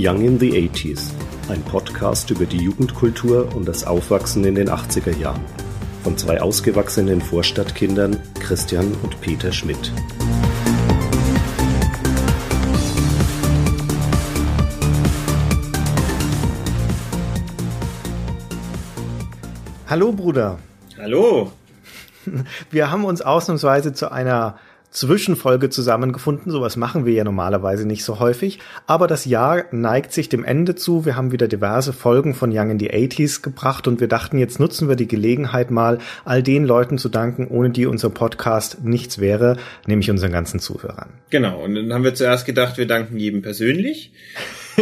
Young in the 80s, ein Podcast über die Jugendkultur und das Aufwachsen in den 80er Jahren. Von zwei ausgewachsenen Vorstadtkindern, Christian und Peter Schmidt. Hallo Bruder. Hallo. Wir haben uns ausnahmsweise zu einer Zwischenfolge zusammengefunden. Sowas machen wir ja normalerweise nicht so häufig. Aber das Jahr neigt sich dem Ende zu. Wir haben wieder diverse Folgen von Young in the 80s gebracht und wir dachten, jetzt nutzen wir die Gelegenheit mal, all den Leuten zu danken, ohne die unser Podcast nichts wäre, nämlich unseren ganzen Zuhörern. Genau. Und dann haben wir zuerst gedacht, wir danken jedem persönlich.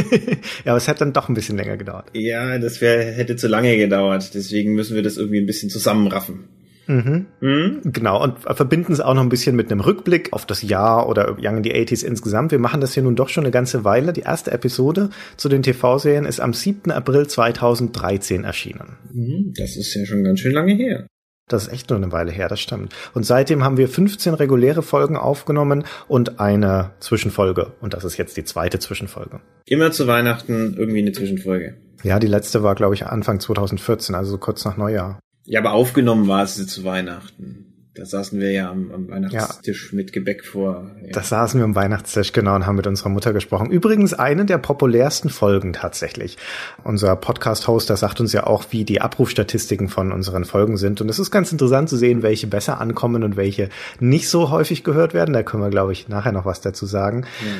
ja, aber es hat dann doch ein bisschen länger gedauert. Ja, das wär, hätte zu lange gedauert. Deswegen müssen wir das irgendwie ein bisschen zusammenraffen. Mhm. Mhm. Genau, und verbinden es auch noch ein bisschen mit einem Rückblick auf das Jahr oder Young in the 80s insgesamt. Wir machen das hier nun doch schon eine ganze Weile. Die erste Episode zu den TV-Serien ist am 7. April 2013 erschienen. Mhm, das ist ja schon ganz schön lange her. Das ist echt nur eine Weile her, das stimmt. Und seitdem haben wir 15 reguläre Folgen aufgenommen und eine Zwischenfolge. Und das ist jetzt die zweite Zwischenfolge. Immer zu Weihnachten irgendwie eine Zwischenfolge. Ja, die letzte war, glaube ich, Anfang 2014, also kurz nach Neujahr. Ja, aber aufgenommen war es zu Weihnachten. Da saßen wir ja am, am Weihnachtstisch ja. mit Gebäck vor. Ja. Da saßen wir am Weihnachtstisch, genau, und haben mit unserer Mutter gesprochen. Übrigens eine der populärsten Folgen tatsächlich. Unser Podcast-Hoster sagt uns ja auch, wie die Abrufstatistiken von unseren Folgen sind. Und es ist ganz interessant zu sehen, welche besser ankommen und welche nicht so häufig gehört werden. Da können wir, glaube ich, nachher noch was dazu sagen. Ja.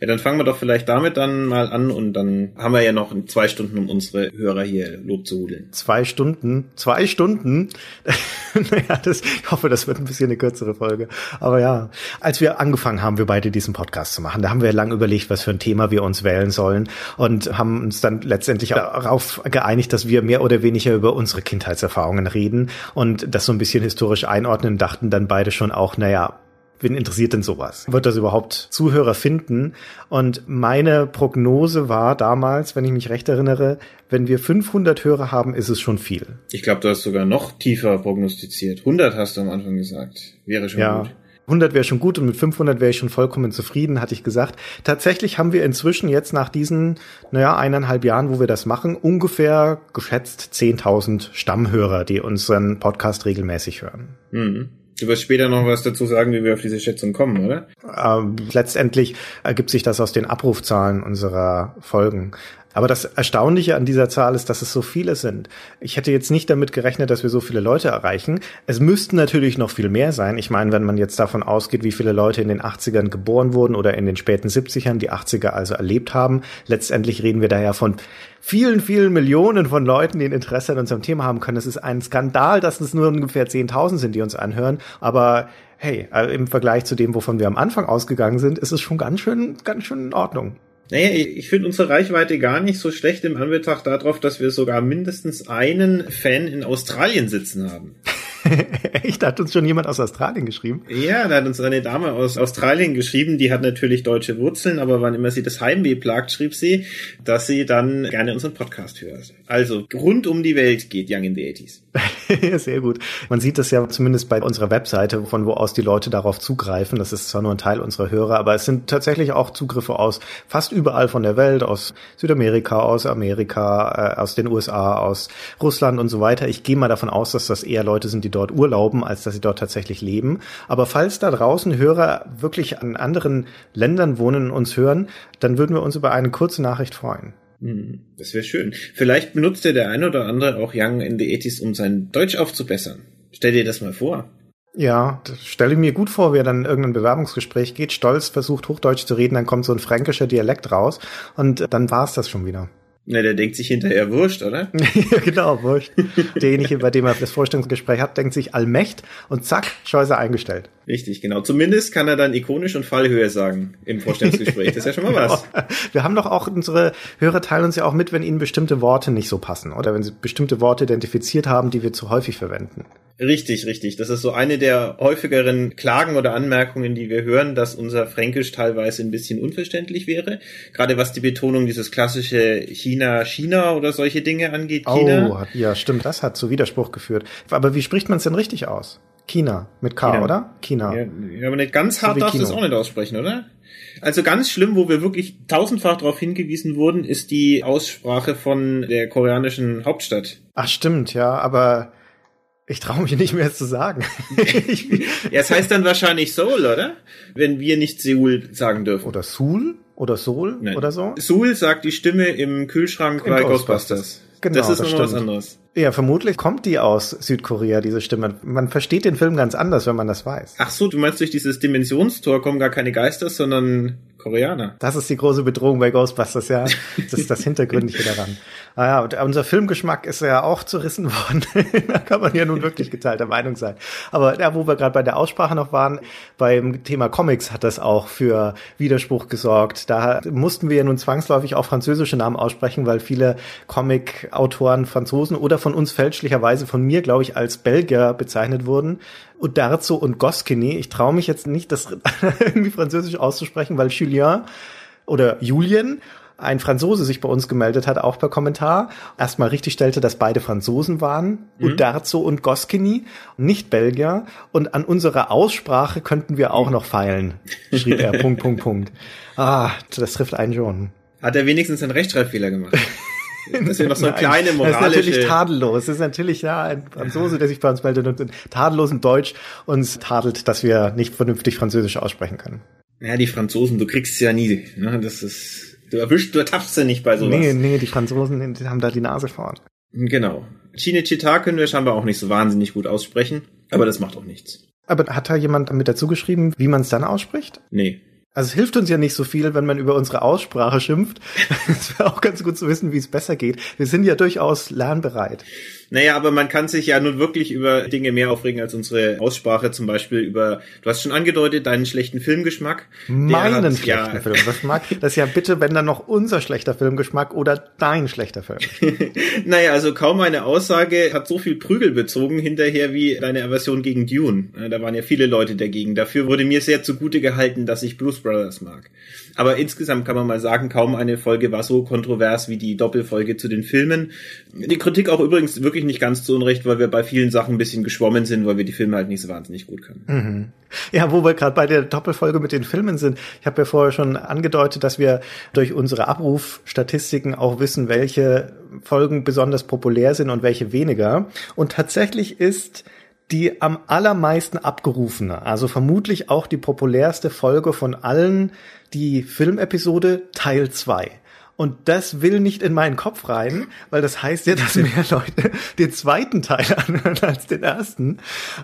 ja, dann fangen wir doch vielleicht damit dann mal an und dann haben wir ja noch zwei Stunden, um unsere Hörer hier Lob zu hudeln. Zwei Stunden? Zwei Stunden? naja, das, ich hoffe, das das wird ein bisschen eine kürzere Folge. Aber ja, als wir angefangen haben, wir beide diesen Podcast zu machen, da haben wir lang überlegt, was für ein Thema wir uns wählen sollen und haben uns dann letztendlich darauf geeinigt, dass wir mehr oder weniger über unsere Kindheitserfahrungen reden und das so ein bisschen historisch einordnen, dachten dann beide schon auch, naja, wen interessiert denn sowas? Wird das überhaupt Zuhörer finden? Und meine Prognose war damals, wenn ich mich recht erinnere, wenn wir 500 Hörer haben, ist es schon viel. Ich glaube, du hast sogar noch tiefer prognostiziert. 100 hast du am Anfang gesagt. Wäre schon ja. gut. 100 wäre schon gut und mit 500 wäre ich schon vollkommen zufrieden, hatte ich gesagt. Tatsächlich haben wir inzwischen jetzt nach diesen, naja, eineinhalb Jahren, wo wir das machen, ungefähr geschätzt 10.000 Stammhörer, die unseren Podcast regelmäßig hören. Mhm. Du wirst später noch was dazu sagen, wie wir auf diese Schätzung kommen, oder? Ähm, letztendlich ergibt sich das aus den Abrufzahlen unserer Folgen. Aber das Erstaunliche an dieser Zahl ist, dass es so viele sind. Ich hätte jetzt nicht damit gerechnet, dass wir so viele Leute erreichen. Es müssten natürlich noch viel mehr sein. Ich meine, wenn man jetzt davon ausgeht, wie viele Leute in den 80ern geboren wurden oder in den späten 70ern die 80er also erlebt haben, letztendlich reden wir da ja von vielen, vielen Millionen von Leuten, die ein Interesse an unserem Thema haben können. Es ist ein Skandal, dass es nur ungefähr 10.000 sind, die uns anhören. Aber hey, äh, im Vergleich zu dem, wovon wir am Anfang ausgegangen sind, ist es schon ganz schön, ganz schön in Ordnung. Naja, ich finde unsere Reichweite gar nicht so schlecht im Anbetracht darauf, dass wir sogar mindestens einen Fan in Australien sitzen haben. Echt? Hat uns schon jemand aus Australien geschrieben? Ja, da hat uns eine Dame aus Australien geschrieben, die hat natürlich deutsche Wurzeln, aber wann immer sie das Heimweh plagt, schrieb sie, dass sie dann gerne unseren Podcast hört. Also rund um die Welt geht Young in the 80s. Sehr gut. Man sieht das ja zumindest bei unserer Webseite, von wo aus die Leute darauf zugreifen. Das ist zwar nur ein Teil unserer Hörer, aber es sind tatsächlich auch Zugriffe aus fast überall von der Welt, aus Südamerika, aus Amerika, äh, aus den USA, aus Russland und so weiter. Ich gehe mal davon aus, dass das eher Leute sind, die dort urlauben, als dass sie dort tatsächlich leben. Aber falls da draußen Hörer wirklich an anderen Ländern wohnen und uns hören, dann würden wir uns über eine kurze Nachricht freuen. Hm, das wäre schön. Vielleicht benutzt ja der eine oder andere auch Young in the 80s, um sein Deutsch aufzubessern. Stell dir das mal vor. Ja, stelle mir gut vor, wer dann in irgendein Bewerbungsgespräch geht, stolz versucht, Hochdeutsch zu reden, dann kommt so ein fränkischer Dialekt raus und dann war's das schon wieder. Na, der denkt sich hinterher Wurscht, oder? ja, genau, Wurscht. Derjenige, bei dem er das Vorstellungsgespräch hat, denkt sich Allmächt und zack, Scheiße eingestellt. Richtig, genau. Zumindest kann er dann ikonisch und Fallhöhe sagen im Vorstellungsgespräch. Das ist ja schon mal was. Genau. Wir haben doch auch, unsere Hörer teilen uns ja auch mit, wenn ihnen bestimmte Worte nicht so passen oder wenn sie bestimmte Worte identifiziert haben, die wir zu häufig verwenden. Richtig, richtig. Das ist so eine der häufigeren Klagen oder Anmerkungen, die wir hören, dass unser Fränkisch teilweise ein bisschen unverständlich wäre. Gerade was die Betonung dieses klassische China, China oder solche Dinge angeht. China. Oh, ja, stimmt. Das hat zu Widerspruch geführt. Aber wie spricht man es denn richtig aus? China mit K, China. oder? China. Ja, ja, aber nicht ganz hart wie darfst du es auch nicht aussprechen, oder? Also ganz schlimm, wo wir wirklich tausendfach darauf hingewiesen wurden, ist die Aussprache von der koreanischen Hauptstadt. Ach stimmt, ja, aber ich traue mich nicht mehr es zu sagen. Ja, es heißt dann wahrscheinlich Seoul, oder? Wenn wir nicht Seoul sagen dürfen. oder Sul oder Sol Nein. oder so. Seoul sagt die Stimme im Kühlschrank Im bei Ghostbusters. Ghostbusters. Genau, das ist das nochmal was anderes. Ja, vermutlich kommt die aus Südkorea, diese Stimme. Man versteht den Film ganz anders, wenn man das weiß. Ach so, du meinst durch dieses Dimensionstor kommen gar keine Geister, sondern Koreaner. Das ist die große Bedrohung bei Ghostbusters, ja. Das ist das Hintergründige daran. Ah ja, und unser Filmgeschmack ist ja auch zerrissen worden. da kann man ja nun wirklich geteilter Meinung sein. Aber ja, wo wir gerade bei der Aussprache noch waren, beim Thema Comics hat das auch für Widerspruch gesorgt. Da mussten wir ja nun zwangsläufig auch französische Namen aussprechen, weil viele Comic-Autoren Franzosen oder von uns fälschlicherweise von mir, glaube ich, als Belgier bezeichnet wurden. Udarzo und Goscinny. Ich traue mich jetzt nicht, das irgendwie französisch auszusprechen, weil Julien oder Julien, ein Franzose sich bei uns gemeldet hat, auch per Kommentar, erstmal richtig stellte, dass beide Franzosen waren, Udarzo und Goscinny, nicht Belgier. Und an unserer Aussprache könnten wir auch noch feilen, schrieb er. Punkt, Punkt, Punkt. Ah, das trifft einen schon. Hat er wenigstens einen Rechtschreibfehler gemacht? Das wäre noch so eine kleine Das ist natürlich moralische... tadellos. Das ist natürlich ja ein Franzose, der sich bei uns meldet und in tadellosen Deutsch uns tadelt, dass wir nicht vernünftig Französisch aussprechen können. Ja, die Franzosen, du kriegst sie ja nie. Ne? Das ist, du erwischst, du ertappst sie nicht bei sowas. Nee, nee, die Franzosen die haben da die Nase vorn. Genau. Cinecittà können wir scheinbar auch nicht so wahnsinnig gut aussprechen, aber das macht auch nichts. Aber hat da jemand mit dazu geschrieben, wie man es dann ausspricht? Nee. Also es hilft uns ja nicht so viel, wenn man über unsere Aussprache schimpft. Es wäre auch ganz gut zu wissen, wie es besser geht. Wir sind ja durchaus lernbereit. Naja, aber man kann sich ja nun wirklich über Dinge mehr aufregen als unsere Aussprache, zum Beispiel über, du hast schon angedeutet, deinen schlechten Filmgeschmack. Meinen hat- schlechten ja, Filmgeschmack. Das ist ja bitte, wenn dann noch unser schlechter Filmgeschmack oder dein schlechter Film. Naja, also kaum eine Aussage hat so viel Prügel bezogen hinterher wie deine Aversion gegen Dune. Äh, Da waren ja viele Leute dagegen. Dafür wurde mir sehr zugute gehalten, dass ich Blues Brothers mag. Aber insgesamt kann man mal sagen, kaum eine Folge war so kontrovers wie die Doppelfolge zu den Filmen. Die Kritik auch übrigens wirklich nicht ganz zu Unrecht, weil wir bei vielen Sachen ein bisschen geschwommen sind, weil wir die Filme halt nicht so wahnsinnig gut können. Ja, wo wir gerade bei der Doppelfolge mit den Filmen sind. Ich habe ja vorher schon angedeutet, dass wir durch unsere Abrufstatistiken auch wissen, welche Folgen besonders populär sind und welche weniger. Und tatsächlich ist die am allermeisten abgerufene, also vermutlich auch die populärste Folge von allen, die Filmepisode Teil 2. Und das will nicht in meinen Kopf rein, weil das heißt ja, dass mehr Leute den zweiten Teil anhören als den ersten.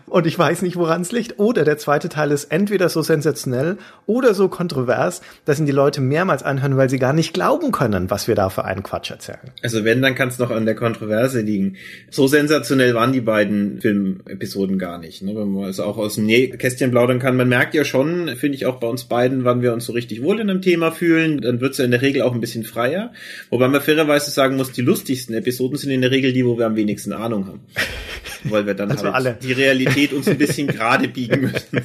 Und ich weiß nicht, woran es liegt. Oder der zweite Teil ist entweder so sensationell oder so kontrovers, dass ihn die Leute mehrmals anhören, weil sie gar nicht glauben können, was wir da für einen Quatsch erzählen. Also wenn, dann kann es noch an der Kontroverse liegen. So sensationell waren die beiden Filmepisoden gar nicht. Ne? Wenn man also auch aus dem Nähkästchen plaudern kann. Man merkt ja schon, finde ich auch bei uns beiden, wann wir uns so richtig wohl in einem Thema fühlen. Dann wird's ja in der Regel auch ein bisschen freier. Wobei man fairerweise sagen muss, die lustigsten Episoden sind in der Regel die, wo wir am wenigsten Ahnung haben. Weil wir dann Also halt alle. die Realität uns ein bisschen gerade biegen müssen.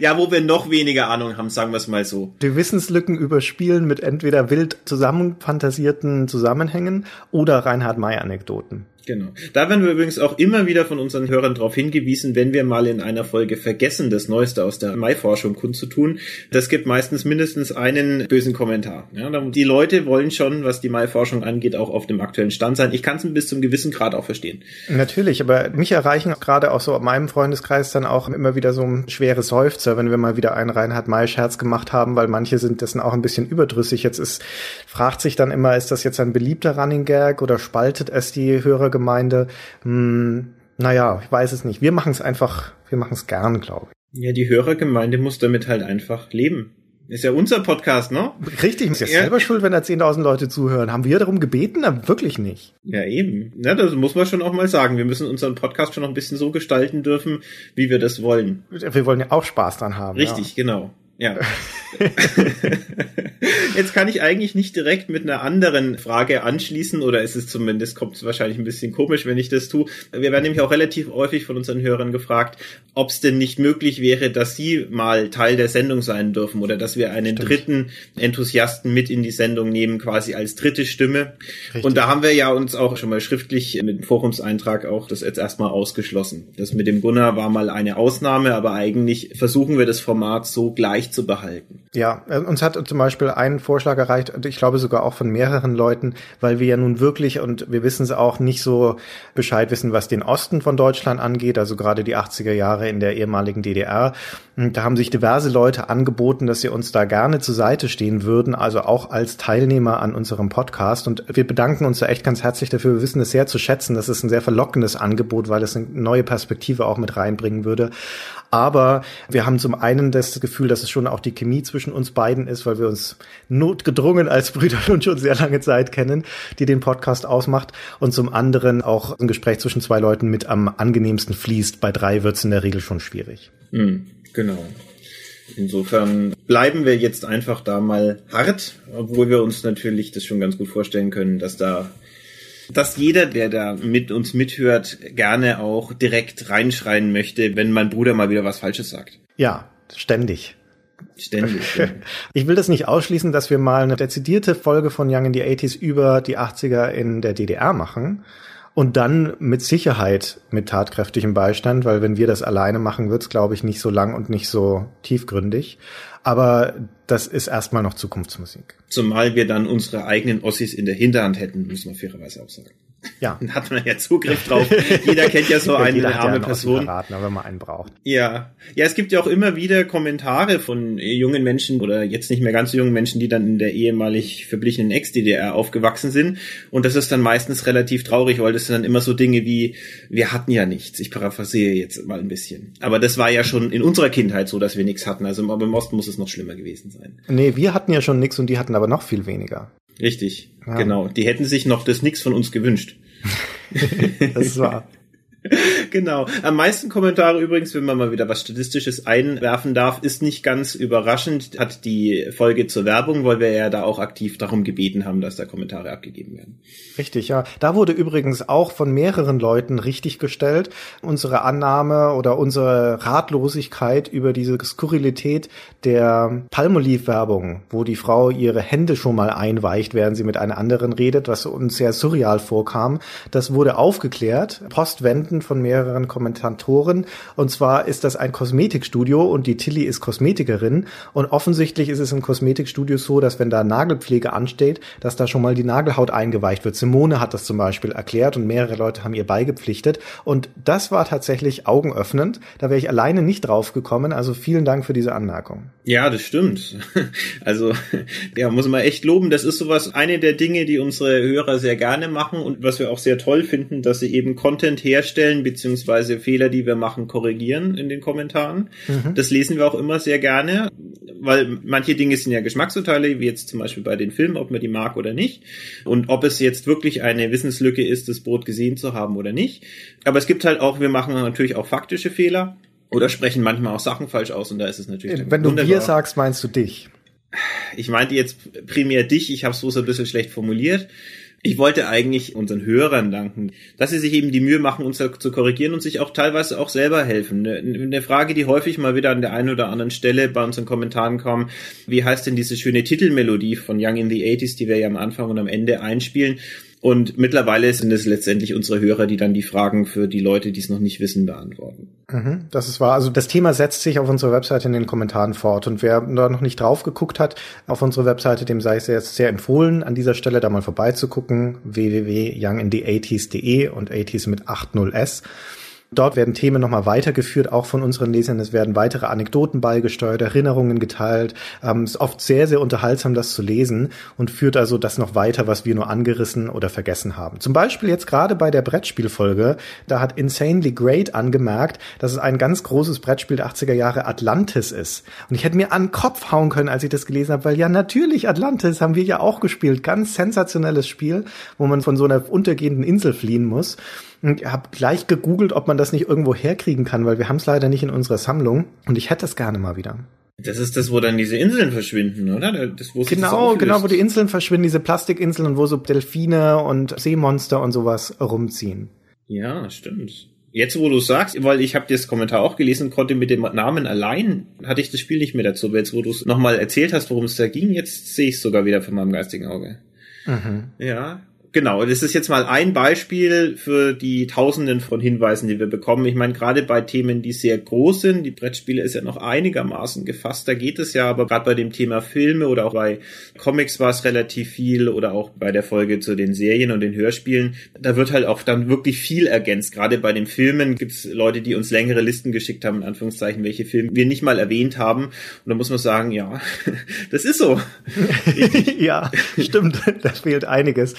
ja, wo wir noch weniger Ahnung haben, sagen wir es mal so. Die Wissenslücken überspielen mit entweder wild zusammenfantasierten Zusammenhängen oder Reinhard May-Anekdoten. Genau. Da werden wir übrigens auch immer wieder von unseren Hörern darauf hingewiesen, wenn wir mal in einer Folge vergessen, das Neueste aus der Mai-Forschung kundzutun. Das gibt meistens mindestens einen bösen Kommentar. Ja, die Leute wollen schon, was die Mai-Forschung angeht, auch auf dem aktuellen Stand sein. Ich kann es bis zum gewissen Grad auch verstehen. Natürlich, aber mich erreichen gerade auch so in meinem Freundeskreis dann auch immer wieder so ein schwere Seufzer, wenn wir mal wieder einen Reinhard May-Scherz gemacht haben, weil manche sind dessen auch ein bisschen überdrüssig. Jetzt ist, fragt sich dann immer, ist das jetzt ein beliebter Running Gag oder spaltet es die Hörergemeinde? Hm, naja, ich weiß es nicht. Wir machen es einfach, wir machen es gern, glaube ich. Ja, die Hörergemeinde muss damit halt einfach leben. Ist ja unser Podcast, ne? Richtig, ist ja Ja. selber schuld, wenn da 10.000 Leute zuhören. Haben wir darum gebeten? Na, wirklich nicht. Ja, eben. Ja, das muss man schon auch mal sagen. Wir müssen unseren Podcast schon noch ein bisschen so gestalten dürfen, wie wir das wollen. Wir wollen ja auch Spaß dran haben. Richtig, genau. Ja. Jetzt kann ich eigentlich nicht direkt mit einer anderen Frage anschließen oder ist es zumindest, kommt es wahrscheinlich ein bisschen komisch, wenn ich das tue. Wir werden nämlich auch relativ häufig von unseren Hörern gefragt, ob es denn nicht möglich wäre, dass sie mal Teil der Sendung sein dürfen oder dass wir einen Stimmt. dritten Enthusiasten mit in die Sendung nehmen, quasi als dritte Stimme. Richtig. Und da haben wir ja uns auch schon mal schriftlich mit dem Forumseintrag auch das jetzt erstmal ausgeschlossen. Das mit dem Gunnar war mal eine Ausnahme, aber eigentlich versuchen wir das Format so gleich zu behalten. Ja, äh, uns hat zum Beispiel ein Vorschlag erreicht, ich glaube sogar auch von mehreren Leuten, weil wir ja nun wirklich, und wir wissen es auch, nicht so Bescheid wissen, was den Osten von Deutschland angeht, also gerade die 80er Jahre in der ehemaligen DDR. Und da haben sich diverse Leute angeboten, dass sie uns da gerne zur Seite stehen würden, also auch als Teilnehmer an unserem Podcast. Und wir bedanken uns da echt ganz herzlich dafür. Wir wissen es sehr zu schätzen. Das ist ein sehr verlockendes Angebot, weil es eine neue Perspektive auch mit reinbringen würde. Aber wir haben zum einen das Gefühl, dass es schon auch die Chemie zwischen uns beiden ist, weil wir uns notgedrungen als Brüder nun schon sehr lange Zeit kennen, die den Podcast ausmacht. Und zum anderen auch ein Gespräch zwischen zwei Leuten mit am angenehmsten fließt. Bei drei wird es in der Regel schon schwierig. Mhm, genau. Insofern bleiben wir jetzt einfach da mal hart, obwohl wir uns natürlich das schon ganz gut vorstellen können, dass da dass jeder, der da mit uns mithört, gerne auch direkt reinschreien möchte, wenn mein Bruder mal wieder was Falsches sagt. Ja, ständig. Ständig. Ich will das nicht ausschließen, dass wir mal eine dezidierte Folge von Young in the 80s über die 80er in der DDR machen. Und dann mit Sicherheit mit tatkräftigem Beistand, weil wenn wir das alleine machen, wird's, glaube ich, nicht so lang und nicht so tiefgründig. Aber das ist erstmal noch Zukunftsmusik. Zumal wir dann unsere eigenen Ossis in der Hinterhand hätten, muss man fairerweise auch sagen. Ja. Dann hat man ja Zugriff drauf. Jeder kennt ja so ja, eine arme ja Person. Verraten, wenn man einen braucht. Ja. Ja, es gibt ja auch immer wieder Kommentare von jungen Menschen oder jetzt nicht mehr ganz so jungen Menschen, die dann in der ehemalig verblichenen Ex-DDR aufgewachsen sind. Und das ist dann meistens relativ traurig, weil das sind dann immer so Dinge wie, wir hatten ja nichts. Ich paraphrasiere jetzt mal ein bisschen. Aber das war ja schon in unserer Kindheit so, dass wir nichts hatten. Also im Osten muss es noch schlimmer gewesen sein. Nee, wir hatten ja schon nichts und die hatten aber noch viel weniger. Richtig, ja. genau. Die hätten sich noch das Nix von uns gewünscht. das war. genau. Am meisten Kommentare übrigens, wenn man mal wieder was Statistisches einwerfen darf, ist nicht ganz überraschend, hat die Folge zur Werbung, weil wir ja da auch aktiv darum gebeten haben, dass da Kommentare abgegeben werden. Richtig, ja. Da wurde übrigens auch von mehreren Leuten richtig gestellt, unsere Annahme oder unsere Ratlosigkeit über diese Skurrilität der Palmolive-Werbung, wo die Frau ihre Hände schon mal einweicht, während sie mit einer anderen redet, was uns sehr surreal vorkam. Das wurde aufgeklärt, postwendend von mehreren Kommentatoren. Und zwar ist das ein Kosmetikstudio und die Tilly ist Kosmetikerin. Und offensichtlich ist es im Kosmetikstudio so, dass wenn da Nagelpflege ansteht, dass da schon mal die Nagelhaut eingeweicht wird. Simone hat das zum Beispiel erklärt und mehrere Leute haben ihr beigepflichtet. Und das war tatsächlich augenöffnend. Da wäre ich alleine nicht drauf gekommen. Also vielen Dank für diese Anmerkung. Ja, das stimmt. Also, ja, muss man echt loben. Das ist sowas, eine der Dinge, die unsere Hörer sehr gerne machen und was wir auch sehr toll finden, dass sie eben Content herstellen, beziehungsweise Fehler, die wir machen, korrigieren in den Kommentaren. Mhm. Das lesen wir auch immer sehr gerne, weil manche Dinge sind ja Geschmacksurteile, wie jetzt zum Beispiel bei den Filmen, ob man die mag oder nicht. Und ob es jetzt wirklich eine Wissenslücke ist, das Brot gesehen zu haben oder nicht. Aber es gibt halt auch, wir machen natürlich auch faktische Fehler. Oder sprechen manchmal auch Sachen falsch aus und da ist es natürlich. Wenn du wir sagst, meinst du dich? Ich meinte jetzt primär dich, ich habe es so ein bisschen schlecht formuliert. Ich wollte eigentlich unseren Hörern danken, dass sie sich eben die Mühe machen, uns zu korrigieren und sich auch teilweise auch selber helfen. Eine Frage, die häufig mal wieder an der einen oder anderen Stelle bei unseren Kommentaren kam, wie heißt denn diese schöne Titelmelodie von Young in the 80s, die wir ja am Anfang und am Ende einspielen? Und mittlerweile sind es letztendlich unsere Hörer, die dann die Fragen für die Leute, die es noch nicht wissen, beantworten. Mhm, das ist wahr. Also das Thema setzt sich auf unserer Webseite in den Kommentaren fort. Und wer da noch nicht drauf geguckt hat, auf unsere Webseite, dem sei es jetzt sehr empfohlen, an dieser Stelle da mal vorbeizugucken. www.youngin80s.de und 80s mit 80s. Dort werden Themen nochmal weitergeführt, auch von unseren Lesern. Es werden weitere Anekdoten beigesteuert, Erinnerungen geteilt. Ähm, ist oft sehr, sehr unterhaltsam, das zu lesen und führt also das noch weiter, was wir nur angerissen oder vergessen haben. Zum Beispiel jetzt gerade bei der Brettspielfolge, da hat Insanely Great angemerkt, dass es ein ganz großes Brettspiel der 80er Jahre Atlantis ist. Und ich hätte mir an den Kopf hauen können, als ich das gelesen habe, weil ja natürlich Atlantis haben wir ja auch gespielt. Ganz sensationelles Spiel, wo man von so einer untergehenden Insel fliehen muss. Ich habe gleich gegoogelt, ob man das nicht irgendwo herkriegen kann, weil wir haben es leider nicht in unserer Sammlung und ich hätte es gerne mal wieder. Das ist das, wo dann diese Inseln verschwinden, oder? Das, wo genau, genau, wo die Inseln verschwinden, diese Plastikinseln und wo so Delfine und Seemonster und sowas rumziehen. Ja, stimmt. Jetzt, wo du sagst, weil ich habe das Kommentar auch gelesen, konnte mit dem Namen allein, hatte ich das Spiel nicht mehr dazu. Aber jetzt, wo du es nochmal erzählt hast, worum es da ging, jetzt sehe ich es sogar wieder von meinem geistigen Auge. Mhm. Ja, genau, das ist jetzt mal ein Beispiel für die Tausenden von Hinweisen, die wir bekommen. Ich meine, gerade bei Themen, die sehr groß sind, die Brettspiele ist ja noch einigermaßen gefasst, da geht es ja, aber gerade bei dem Thema Filme oder auch bei Comics war es relativ viel oder auch bei der Folge zu den Serien und den Hörspielen, da wird halt auch dann wirklich viel ergänzt. Gerade bei den Filmen gibt es Leute, die uns längere Listen geschickt haben, in Anführungszeichen, welche Filme wir nicht mal erwähnt haben. Und da muss man sagen, ja, das ist so. ja, stimmt, da fehlt einiges.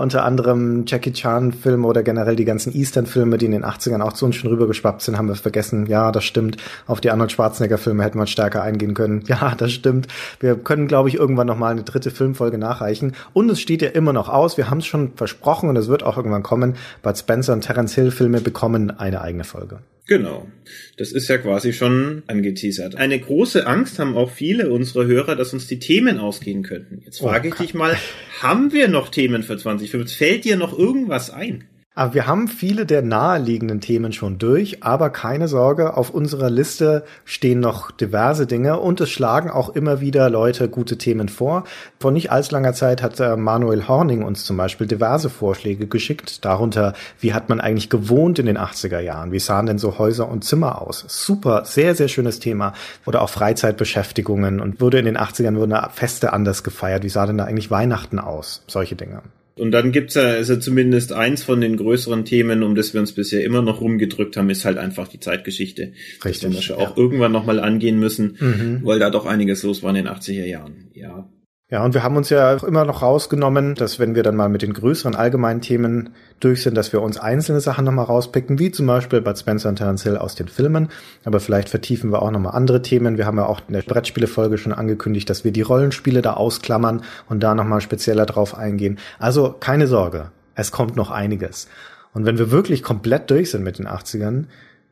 Unter anderem Jackie Chan Filme oder generell die ganzen Eastern Filme, die in den 80ern auch zu uns schon rübergeschwappt sind, haben wir vergessen. Ja, das stimmt. Auf die Arnold Schwarzenegger Filme hätten wir stärker eingehen können. Ja, das stimmt. Wir können, glaube ich, irgendwann noch mal eine dritte Filmfolge nachreichen. Und es steht ja immer noch aus. Wir haben es schon versprochen und es wird auch irgendwann kommen. Bud Spencer und Terence Hill Filme bekommen eine eigene Folge. Genau. Das ist ja quasi schon angeteasert. Eine große Angst haben auch viele unserer Hörer, dass uns die Themen ausgehen könnten. Jetzt frage oh, ich dich mal, haben wir noch Themen für 2025? Fällt dir noch irgendwas ein? Aber wir haben viele der naheliegenden Themen schon durch, aber keine Sorge, auf unserer Liste stehen noch diverse Dinge und es schlagen auch immer wieder Leute gute Themen vor. Vor nicht allzu langer Zeit hat äh, Manuel Horning uns zum Beispiel diverse Vorschläge geschickt, darunter, wie hat man eigentlich gewohnt in den 80er Jahren? Wie sahen denn so Häuser und Zimmer aus? Super, sehr, sehr schönes Thema. Oder auch Freizeitbeschäftigungen und wurde in den 80ern wurden Feste anders gefeiert. Wie sah denn da eigentlich Weihnachten aus? Solche Dinge. Und dann gibt's ja also zumindest eins von den größeren Themen, um das wir uns bisher immer noch rumgedrückt haben, ist halt einfach die Zeitgeschichte. Richtig. Das wir ja. auch irgendwann nochmal angehen müssen, mhm. weil da doch einiges los war in den 80er Jahren. Ja. Ja, und wir haben uns ja auch immer noch rausgenommen, dass wenn wir dann mal mit den größeren allgemeinen Themen durch sind, dass wir uns einzelne Sachen nochmal rauspicken, wie zum Beispiel Bud Spencer und Terence Hill aus den Filmen. Aber vielleicht vertiefen wir auch nochmal andere Themen. Wir haben ja auch in der Brettspielefolge schon angekündigt, dass wir die Rollenspiele da ausklammern und da nochmal spezieller drauf eingehen. Also keine Sorge, es kommt noch einiges. Und wenn wir wirklich komplett durch sind mit den 80ern,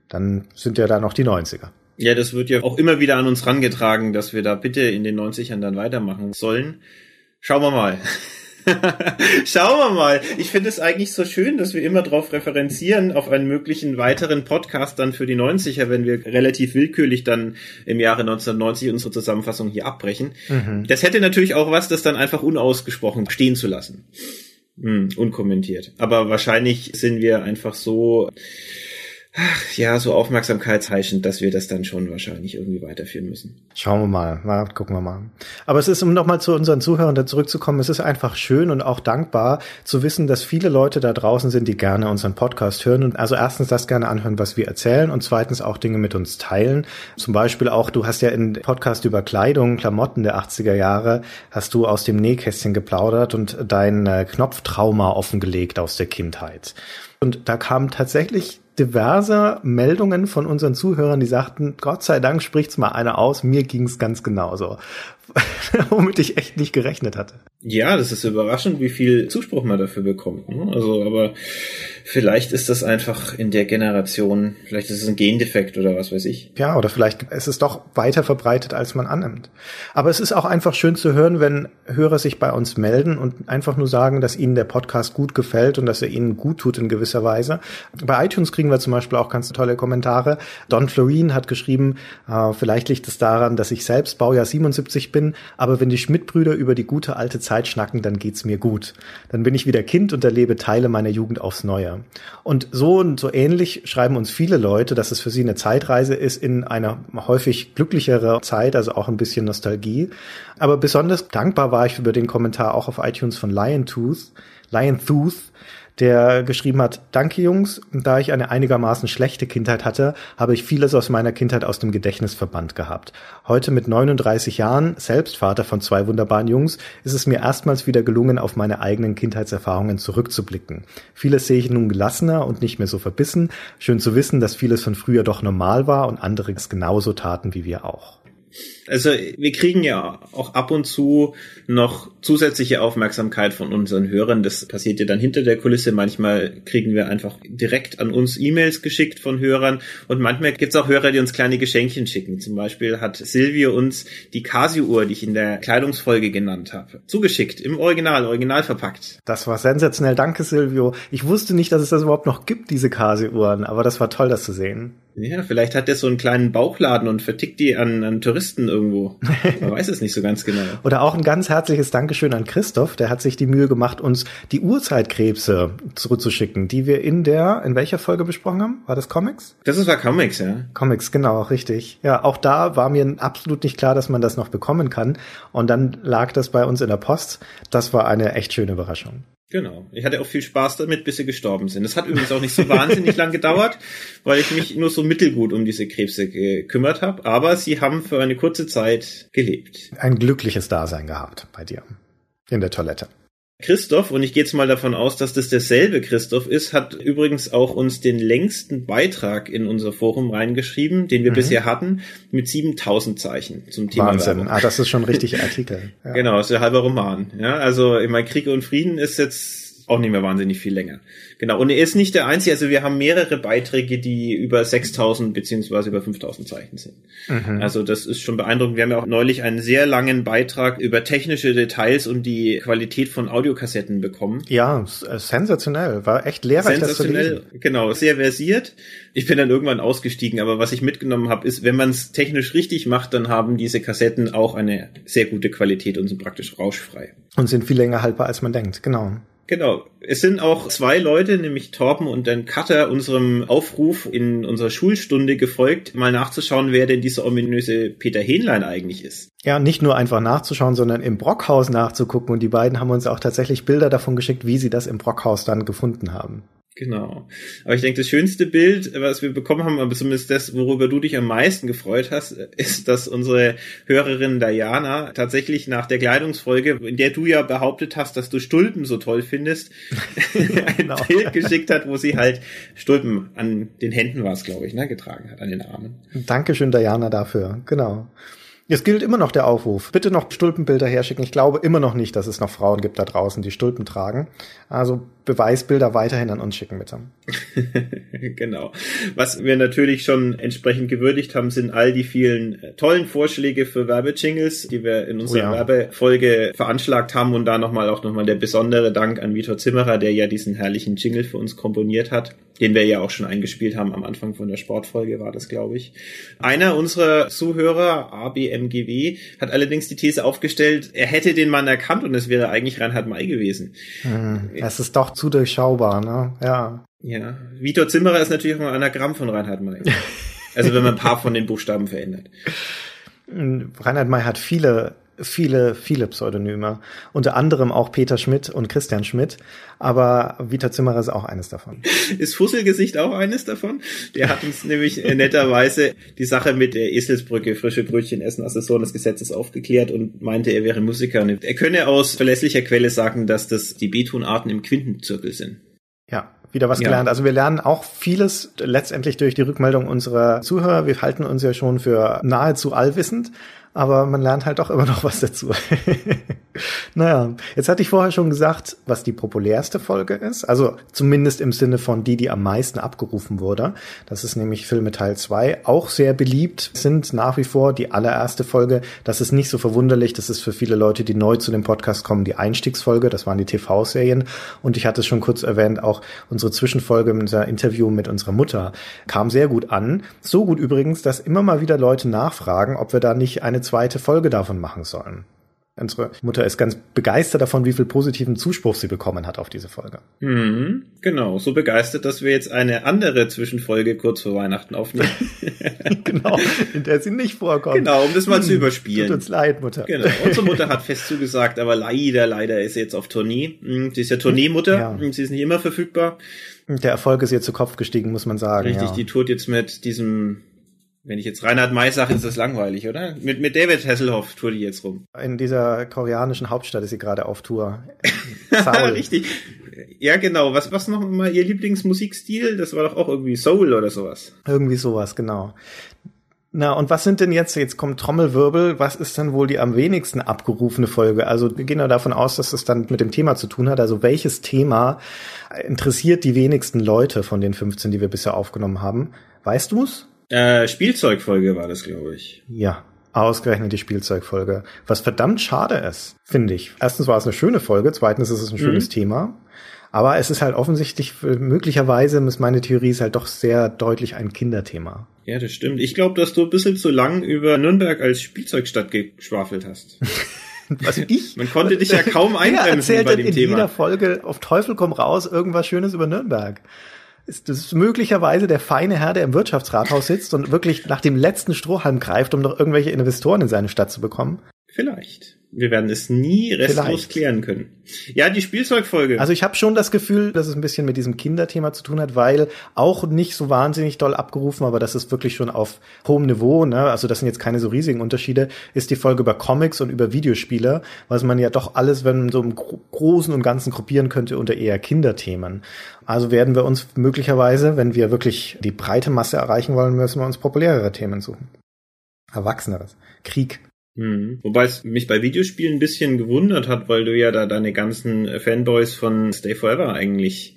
dann sind ja da noch die 90er. Ja, das wird ja auch immer wieder an uns rangetragen, dass wir da bitte in den 90ern dann weitermachen sollen. Schauen wir mal. Schauen wir mal. Ich finde es eigentlich so schön, dass wir immer darauf referenzieren, auf einen möglichen weiteren Podcast dann für die 90er, wenn wir relativ willkürlich dann im Jahre 1990 unsere Zusammenfassung hier abbrechen. Mhm. Das hätte natürlich auch was, das dann einfach unausgesprochen stehen zu lassen. Hm, unkommentiert. Aber wahrscheinlich sind wir einfach so ach, ja, so aufmerksamkeitsheischend, dass wir das dann schon wahrscheinlich irgendwie weiterführen müssen. Schauen wir mal, mal gucken wir mal. Aber es ist, um nochmal zu unseren Zuhörern da zurückzukommen, es ist einfach schön und auch dankbar zu wissen, dass viele Leute da draußen sind, die gerne unseren Podcast hören und also erstens das gerne anhören, was wir erzählen und zweitens auch Dinge mit uns teilen. Zum Beispiel auch, du hast ja in Podcast über Kleidung, Klamotten der 80er Jahre, hast du aus dem Nähkästchen geplaudert und dein äh, Knopftrauma offengelegt aus der Kindheit. Und da kam tatsächlich diverse Meldungen von unseren Zuhörern, die sagten, Gott sei Dank spricht's mal einer aus, mir ging's ganz genauso. Womit ich echt nicht gerechnet hatte. Ja, das ist überraschend, wie viel Zuspruch man dafür bekommt. Ne? Also, aber vielleicht ist das einfach in der Generation, vielleicht ist es ein Gendefekt oder was weiß ich. Ja, oder vielleicht ist es doch weiter verbreitet, als man annimmt. Aber es ist auch einfach schön zu hören, wenn Hörer sich bei uns melden und einfach nur sagen, dass ihnen der Podcast gut gefällt und dass er ihnen gut tut in gewisser Weise. Bei iTunes kriegen wir zum Beispiel auch ganz tolle Kommentare. Don Florine hat geschrieben, äh, vielleicht liegt es daran, dass ich selbst Baujahr 77 bin, aber wenn die Schmidt-Brüder über die gute alte Zeit Zeit schnacken, dann geht's mir gut. Dann bin ich wieder Kind und erlebe Teile meiner Jugend aufs Neue. Und so und so ähnlich schreiben uns viele Leute, dass es für sie eine Zeitreise ist in einer häufig glücklichere Zeit, also auch ein bisschen Nostalgie. Aber besonders dankbar war ich über den Kommentar auch auf iTunes von Lion Tooth, Lion Tooth, der geschrieben hat, danke Jungs, da ich eine einigermaßen schlechte Kindheit hatte, habe ich vieles aus meiner Kindheit aus dem Gedächtnis verbannt gehabt. Heute mit 39 Jahren, selbst Vater von zwei wunderbaren Jungs, ist es mir erstmals wieder gelungen, auf meine eigenen Kindheitserfahrungen zurückzublicken. Vieles sehe ich nun gelassener und nicht mehr so verbissen. Schön zu wissen, dass vieles von früher doch normal war und andere es genauso taten wie wir auch. Also wir kriegen ja auch ab und zu noch zusätzliche Aufmerksamkeit von unseren Hörern. Das passiert ja dann hinter der Kulisse. Manchmal kriegen wir einfach direkt an uns E-Mails geschickt von Hörern und manchmal gibt's auch Hörer, die uns kleine Geschenkchen schicken. Zum Beispiel hat Silvio uns die Casio-Uhr, die ich in der Kleidungsfolge genannt habe, zugeschickt, im Original, original verpackt. Das war sensationell. Danke, Silvio. Ich wusste nicht, dass es das überhaupt noch gibt, diese Casio-Uhren, aber das war toll, das zu sehen. Ja, vielleicht hat der so einen kleinen Bauchladen und vertickt die an, an Touristen irgendwo. Man weiß es nicht so ganz genau. Oder auch ein ganz herzliches Dankeschön an Christoph, der hat sich die Mühe gemacht, uns die Urzeitkrebse zurückzuschicken, die wir in der, in welcher Folge besprochen haben? War das Comics? Das war Comics, ja. Comics, genau, richtig. Ja, auch da war mir absolut nicht klar, dass man das noch bekommen kann. Und dann lag das bei uns in der Post. Das war eine echt schöne Überraschung. Genau. Ich hatte auch viel Spaß damit, bis sie gestorben sind. Das hat übrigens auch nicht so wahnsinnig lang gedauert, weil ich mich nur so mittelgut um diese Krebse gekümmert habe. Aber sie haben für eine kurze Zeit gelebt. Ein glückliches Dasein gehabt bei dir. In der Toilette. Christoph, und ich gehe jetzt mal davon aus, dass das derselbe Christoph ist, hat übrigens auch uns den längsten Beitrag in unser Forum reingeschrieben, den wir mhm. bisher hatten, mit 7000 Zeichen zum Thema Wahnsinn. Werbung. Ah, das ist schon richtig Artikel. Ja. Genau, das ist der halbe Roman. Ja, also, ich meine, Krieg und Frieden ist jetzt auch nicht mehr wahnsinnig viel länger. Genau. Und er ist nicht der einzige. Also wir haben mehrere Beiträge, die über 6000 beziehungsweise über 5000 Zeichen sind. Mhm. Also das ist schon beeindruckend. Wir haben ja auch neulich einen sehr langen Beitrag über technische Details und die Qualität von Audiokassetten bekommen. Ja, äh, sensationell. War echt lehrreich, sensationell, das zu lesen. Genau, sehr versiert. Ich bin dann irgendwann ausgestiegen, aber was ich mitgenommen habe, ist, wenn man es technisch richtig macht, dann haben diese Kassetten auch eine sehr gute Qualität und sind praktisch rauschfrei. Und sind viel länger haltbar, als man denkt. Genau. Genau. Es sind auch zwei Leute, nämlich Torben und dann Cutter, unserem Aufruf in unserer Schulstunde gefolgt, mal nachzuschauen, wer denn dieser ominöse Peter Hähnlein eigentlich ist. Ja, nicht nur einfach nachzuschauen, sondern im Brockhaus nachzugucken. Und die beiden haben uns auch tatsächlich Bilder davon geschickt, wie sie das im Brockhaus dann gefunden haben. Genau. Aber ich denke, das schönste Bild, was wir bekommen haben, aber zumindest das, worüber du dich am meisten gefreut hast, ist, dass unsere Hörerin Diana tatsächlich nach der Kleidungsfolge, in der du ja behauptet hast, dass du Stulpen so toll findest, ein genau. Bild geschickt hat, wo sie halt Stulpen an den Händen war es, glaube ich, ne, getragen hat, an den Armen. Dankeschön, Diana, dafür. Genau. Es gilt immer noch der Aufruf. Bitte noch Stulpenbilder herschicken. Ich glaube immer noch nicht, dass es noch Frauen gibt da draußen, die Stulpen tragen. Also Beweisbilder weiterhin an uns schicken, bitte. genau. Was wir natürlich schon entsprechend gewürdigt haben, sind all die vielen äh, tollen Vorschläge für Werbejingles, die wir in unserer oh ja. Werbefolge veranschlagt haben. Und da nochmal auch nochmal der besondere Dank an Vitor Zimmerer, der ja diesen herrlichen Jingle für uns komponiert hat, den wir ja auch schon eingespielt haben am Anfang von der Sportfolge, war das, glaube ich. Einer unserer Zuhörer, ABM MGW, hat allerdings die These aufgestellt, er hätte den Mann erkannt und es wäre eigentlich Reinhard May gewesen. Hm, ist doch zu durchschaubar, ne? Ja. Ja. Vitor Zimmerer ist natürlich auch ein Anagramm von Reinhard May. also wenn man ein paar von den Buchstaben verändert. Reinhard May hat viele viele, viele Pseudonyme. Unter anderem auch Peter Schmidt und Christian Schmidt. Aber Vita Zimmerer ist auch eines davon. Ist Fusselgesicht auch eines davon? Der hat uns nämlich netterweise die Sache mit der Eselsbrücke, frische Brötchen essen, Assessoren des Gesetzes aufgeklärt und meinte, er wäre Musiker. Und er könne aus verlässlicher Quelle sagen, dass das die Betonarten im Quintenzirkel sind. Ja, wieder was ja. gelernt. Also wir lernen auch vieles letztendlich durch die Rückmeldung unserer Zuhörer. Wir halten uns ja schon für nahezu allwissend aber man lernt halt auch immer noch was dazu. naja, jetzt hatte ich vorher schon gesagt, was die populärste Folge ist. Also zumindest im Sinne von die, die am meisten abgerufen wurde. Das ist nämlich Filme Teil 2. Auch sehr beliebt sind nach wie vor die allererste Folge. Das ist nicht so verwunderlich. Das ist für viele Leute, die neu zu dem Podcast kommen, die Einstiegsfolge. Das waren die TV-Serien. Und ich hatte es schon kurz erwähnt, auch unsere Zwischenfolge mit Interview mit unserer Mutter kam sehr gut an. So gut übrigens, dass immer mal wieder Leute nachfragen, ob wir da nicht eine zweite Folge davon machen sollen. Unsere Mutter ist ganz begeistert davon, wie viel positiven Zuspruch sie bekommen hat auf diese Folge. Mhm, genau, so begeistert, dass wir jetzt eine andere Zwischenfolge kurz vor Weihnachten aufnehmen. genau, in der sie nicht vorkommt. Genau, um das mal hm, zu überspielen. Tut uns leid, Mutter. Genau, unsere Mutter hat fest zugesagt, aber leider, leider ist sie jetzt auf Tournee. Hm, sie ist ja Tourneemutter, ja. Hm, sie ist nicht immer verfügbar. Der Erfolg ist ihr zu Kopf gestiegen, muss man sagen. Richtig, ja. die tourt jetzt mit diesem wenn ich jetzt Reinhard May sage, ist das langweilig, oder? Mit, mit David Hasselhoff tour die jetzt rum. In dieser koreanischen Hauptstadt ist sie gerade auf Tour. Richtig. Ja, genau. Was, was noch mal Ihr Lieblingsmusikstil? Das war doch auch irgendwie Soul oder sowas. Irgendwie sowas, genau. Na, und was sind denn jetzt, jetzt kommt Trommelwirbel, was ist denn wohl die am wenigsten abgerufene Folge? Also wir gehen ja davon aus, dass es dann mit dem Thema zu tun hat. Also welches Thema interessiert die wenigsten Leute von den 15, die wir bisher aufgenommen haben? Weißt du's? Äh, Spielzeugfolge war das, glaube ich. Ja, ausgerechnet die Spielzeugfolge. Was verdammt schade ist, finde ich. Erstens war es eine schöne Folge, zweitens ist es ein schönes mhm. Thema. Aber es ist halt offensichtlich, möglicherweise ist meine Theorie ist halt doch sehr deutlich ein Kinderthema. Ja, das stimmt. Ich glaube, dass du ein bisschen zu lang über Nürnberg als Spielzeugstadt geschwafelt hast. Was ich? Man konnte dich ja kaum einbremsen bei dem in Thema. in jeder Folge auf Teufel komm raus irgendwas Schönes über Nürnberg. Ist das möglicherweise der feine Herr, der im Wirtschaftsrathaus sitzt und wirklich nach dem letzten Strohhalm greift, um noch irgendwelche Investoren in seine Stadt zu bekommen? Vielleicht. Wir werden es nie restlos Vielleicht. klären können. Ja, die Spielzeugfolge. Also ich habe schon das Gefühl, dass es ein bisschen mit diesem Kinderthema zu tun hat, weil auch nicht so wahnsinnig doll abgerufen, aber das ist wirklich schon auf hohem Niveau, ne? also das sind jetzt keine so riesigen Unterschiede, ist die Folge über Comics und über Videospiele, was man ja doch alles, wenn man so im Großen und Ganzen gruppieren könnte, unter eher Kinderthemen. Also werden wir uns möglicherweise, wenn wir wirklich die breite Masse erreichen wollen, müssen wir uns populärere Themen suchen. Erwachseneres. Krieg, hm. Wobei es mich bei Videospielen ein bisschen gewundert hat, weil du ja da deine ganzen Fanboys von Stay Forever eigentlich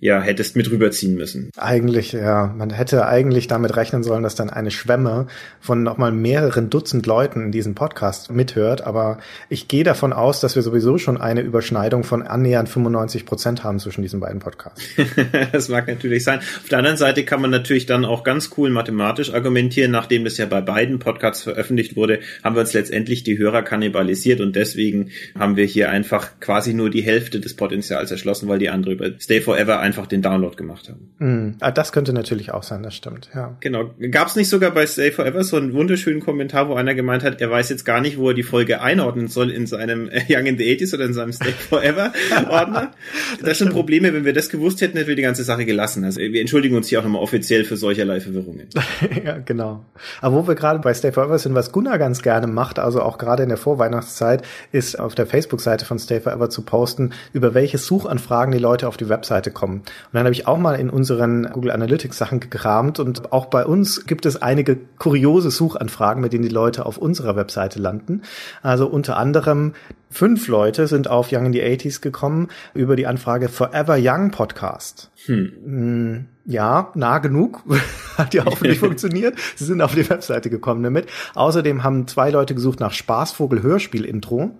ja, hättest mit rüberziehen müssen. Eigentlich, ja. Man hätte eigentlich damit rechnen sollen, dass dann eine Schwemme von nochmal mehreren Dutzend Leuten in diesem Podcast mithört. Aber ich gehe davon aus, dass wir sowieso schon eine Überschneidung von annähernd 95 Prozent haben zwischen diesen beiden Podcasts. das mag natürlich sein. Auf der anderen Seite kann man natürlich dann auch ganz cool mathematisch argumentieren. Nachdem das ja bei beiden Podcasts veröffentlicht wurde, haben wir uns letztendlich die Hörer kannibalisiert und deswegen haben wir hier einfach quasi nur die Hälfte des Potenzials erschlossen, weil die andere über Stay Forever einfach den Download gemacht haben. Mm, ah, das könnte natürlich auch sein, das stimmt, ja. Genau. Gab es nicht sogar bei Stay Forever so einen wunderschönen Kommentar, wo einer gemeint hat, er weiß jetzt gar nicht, wo er die Folge einordnen soll in seinem äh, Young in the 80s oder in seinem Stay Forever Ordner. das, das sind Probleme, wenn wir das gewusst hätten, hätten wir die ganze Sache gelassen. Also wir entschuldigen uns hier auch nochmal offiziell für solcherlei Verwirrungen. ja, genau. Aber wo wir gerade bei Stay Forever sind, was Gunnar ganz gerne macht, also auch gerade in der Vorweihnachtszeit, ist auf der Facebook-Seite von Stay Forever zu posten, über welche Suchanfragen die Leute auf die Webseite kommen. Und dann habe ich auch mal in unseren Google Analytics Sachen gekramt und auch bei uns gibt es einige kuriose Suchanfragen, mit denen die Leute auf unserer Webseite landen. Also unter anderem fünf Leute sind auf Young in the 80s gekommen über die Anfrage Forever Young Podcast. Hm. hm ja, nah genug. Hat ja auch nicht funktioniert. Sie sind auf die Webseite gekommen damit. Außerdem haben zwei Leute gesucht nach Spaßvogel Hörspiel Intro.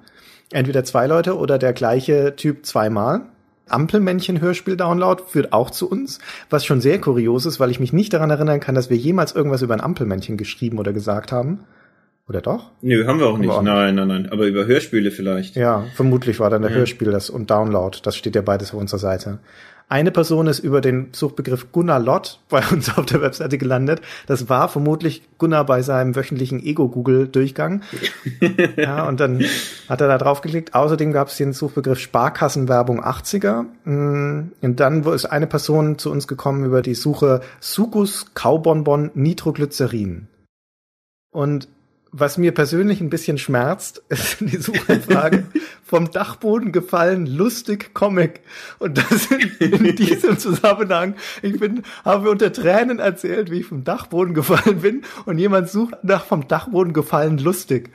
Entweder zwei Leute oder der gleiche Typ zweimal. Ampelmännchen-Hörspiel-Download führt auch zu uns, was schon sehr kurios ist, weil ich mich nicht daran erinnern kann, dass wir jemals irgendwas über ein Ampelmännchen geschrieben oder gesagt haben. Oder doch? Nö, haben wir auch, haben nicht. Wir auch nein, nein, nein. Aber über Hörspiele vielleicht. Ja, vermutlich war dann der ja. Hörspiel das und Download. Das steht ja beides auf unserer Seite. Eine Person ist über den Suchbegriff Gunnar Lott bei uns auf der Webseite gelandet. Das war vermutlich Gunnar bei seinem wöchentlichen Ego-Google-Durchgang. ja, und dann hat er da drauf geklickt. Außerdem gab es den Suchbegriff Sparkassenwerbung 80er. Mm, und dann ist eine Person zu uns gekommen über die Suche Sucus Kaubonbon Nitroglycerin. Und was mir persönlich ein bisschen schmerzt, ist die Suchanfrage vom Dachboden gefallen, lustig Comic. Und das in, diesem Zusammenhang, ich bin, habe unter Tränen erzählt, wie ich vom Dachboden gefallen bin. Und jemand sucht nach vom Dachboden gefallen lustig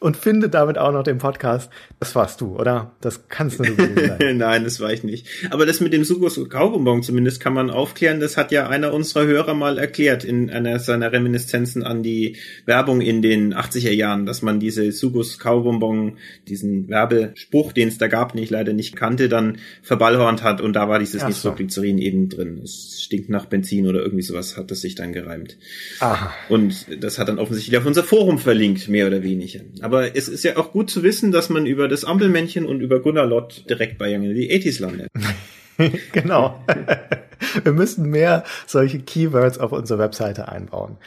und findet damit auch noch den Podcast. Das warst du, oder? Das kannst du nicht. Nein, das war ich nicht. Aber das mit dem Sugus Kaubonbon zumindest kann man aufklären. Das hat ja einer unserer Hörer mal erklärt in einer seiner Reminiszenzen an die Werbung in den 80er Jahren, dass man diese Sugus Kaubonbon, diesen Werbespruch, den es da gab, den ich leider nicht kannte, dann verballhornt hat und da war dieses Nitroglycerin so. eben drin. Es stinkt nach Benzin oder irgendwie sowas hat das sich dann gereimt. Aha. Und das hat dann offensichtlich auf unser Forum verlinkt, mehr oder weniger. Aber es ist ja auch gut zu wissen, dass man über das Ampelmännchen und über Gunnar Lott direkt bei Young in the 80s landet. genau. Wir müssen mehr solche Keywords auf unsere Webseite einbauen.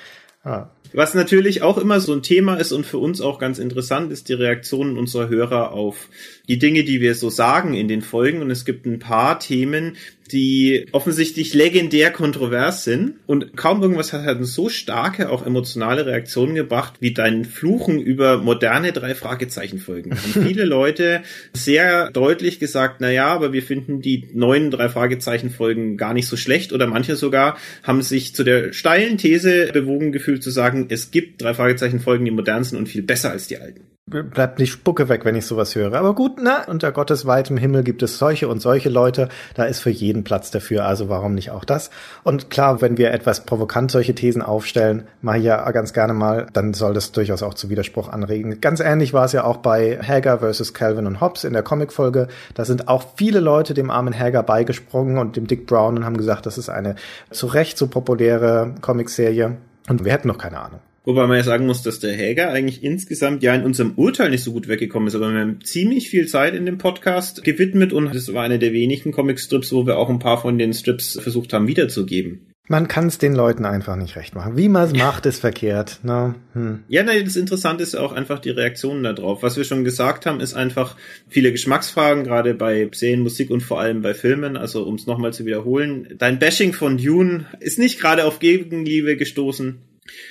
Ah. Was natürlich auch immer so ein Thema ist und für uns auch ganz interessant ist, die Reaktionen unserer Hörer auf die Dinge, die wir so sagen in den Folgen. Und es gibt ein paar Themen, die offensichtlich legendär kontrovers sind und kaum irgendwas hat halt so starke, auch emotionale Reaktionen gebracht, wie dein Fluchen über moderne drei Fragezeichen Folgen. Haben viele Leute sehr deutlich gesagt, na ja, aber wir finden die neuen drei Fragezeichen Folgen gar nicht so schlecht oder manche sogar haben sich zu der steilen These bewogen gefühlt zu sagen, es gibt drei Fragezeichen Folgen, die modern sind und viel besser als die alten bleibt die Spucke weg, wenn ich sowas höre. Aber gut, na, unter Gottes weitem Himmel gibt es solche und solche Leute. Da ist für jeden Platz dafür. Also warum nicht auch das? Und klar, wenn wir etwas provokant solche Thesen aufstellen, mache ich ja ganz gerne mal, dann soll das durchaus auch zu Widerspruch anregen. Ganz ähnlich war es ja auch bei Hager versus Calvin und Hobbes in der Comicfolge. Da sind auch viele Leute dem armen Hager beigesprungen und dem Dick Brown und haben gesagt, das ist eine zu Recht so populäre Comicserie. Und wir hätten noch keine Ahnung. Wobei man ja sagen muss, dass der Häger eigentlich insgesamt ja in unserem Urteil nicht so gut weggekommen ist, aber wir haben ziemlich viel Zeit in dem Podcast gewidmet und das war einer der wenigen Comicstrips, wo wir auch ein paar von den Strips versucht haben wiederzugeben. Man kann es den Leuten einfach nicht recht machen. Wie man es macht, ist verkehrt. Ne? Hm. Ja, nein, das Interessante ist auch einfach die Reaktionen darauf. Was wir schon gesagt haben, ist einfach viele Geschmacksfragen, gerade bei Serien, Musik und vor allem bei Filmen. Also um es nochmal zu wiederholen, dein Bashing von Dune ist nicht gerade auf Gegenliebe gestoßen.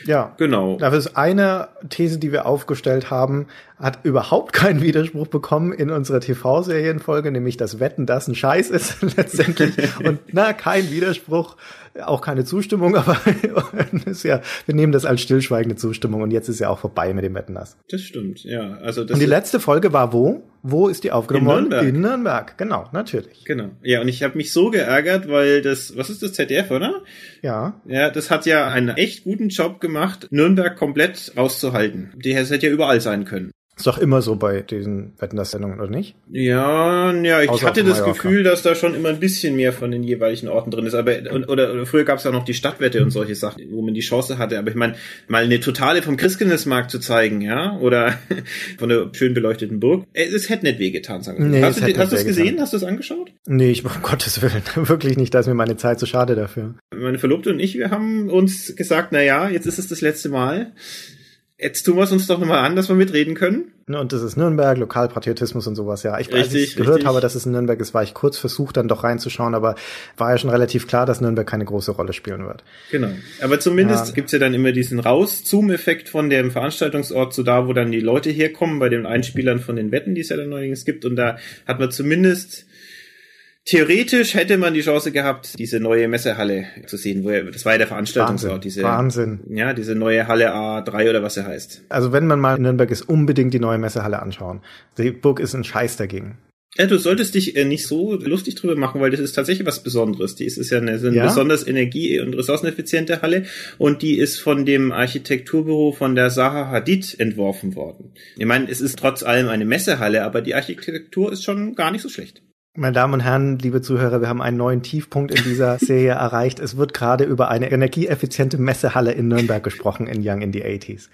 Ja, genau. Das ist eine These, die wir aufgestellt haben, hat überhaupt keinen Widerspruch bekommen in unserer TV-Serienfolge, nämlich dass Wetten das ein Scheiß ist letztendlich. Und na, kein Widerspruch, auch keine Zustimmung, aber ist ja, wir nehmen das als stillschweigende Zustimmung und jetzt ist ja auch vorbei mit dem Wetten das. Das stimmt, ja. Also das und die letzte Folge war wo? Wo ist die aufgenommen worden? In Nürnberg. In Nürnberg, genau, natürlich. Genau. Ja, und ich habe mich so geärgert, weil das, was ist das ZDF, oder? Ja. Ja, das hat ja einen echt guten Job gemacht, Nürnberg komplett rauszuhalten. Die hätte ja überall sein können. Ist doch immer so bei diesen Wetten das Sendungen, oder nicht? Ja, ja, ich Außer hatte das Gefühl, dass da schon immer ein bisschen mehr von den jeweiligen Orten drin ist. Aber oder, oder früher gab es ja noch die Stadtwette und solche Sachen, wo man die Chance hatte. Aber ich meine, mal eine totale vom Christkindlesmarkt zu zeigen, ja, oder von der schön beleuchteten Burg, es hätte nicht wehgetan, sagen wir. Nee, hast du hast du es gesehen? Hast du es angeschaut? Nee, ich um Gottes Willen, wirklich nicht. Da ist mir meine Zeit zu schade dafür. Meine Verlobte und ich, wir haben uns gesagt, na ja, jetzt ist es das letzte Mal jetzt tun wir es uns doch nochmal an, dass wir mitreden können. Ne, und das ist Nürnberg, Lokalpatriotismus und sowas, ja. Ich, richtig, als ich gehört richtig. habe, dass es in Nürnberg ist, war ich kurz versucht, dann doch reinzuschauen, aber war ja schon relativ klar, dass Nürnberg keine große Rolle spielen wird. Genau. Aber zumindest ja. gibt's ja dann immer diesen Raus-Zoom-Effekt von dem Veranstaltungsort zu da, wo dann die Leute herkommen, bei den Einspielern von den Wetten, die es ja dann neuerdings gibt. Und da hat man zumindest Theoretisch hätte man die Chance gehabt, diese neue Messehalle zu sehen. Wo er, das war ja der Veranstaltungsort. Wahnsinn, diese, Wahnsinn. Ja, diese neue Halle A3 oder was er heißt. Also wenn man mal in Nürnberg ist, unbedingt die neue Messehalle anschauen. Die Burg ist ein Scheiß dagegen. Ja, du solltest dich äh, nicht so lustig drüber machen, weil das ist tatsächlich was Besonderes. Die ist, ist ja eine, eine ja? besonders energie- und ressourceneffiziente Halle und die ist von dem Architekturbüro von der Zaha Hadid entworfen worden. Ich meine, es ist trotz allem eine Messehalle, aber die Architektur ist schon gar nicht so schlecht. Meine Damen und Herren, liebe Zuhörer, wir haben einen neuen Tiefpunkt in dieser Serie erreicht. Es wird gerade über eine energieeffiziente Messehalle in Nürnberg gesprochen in Young in the 80s.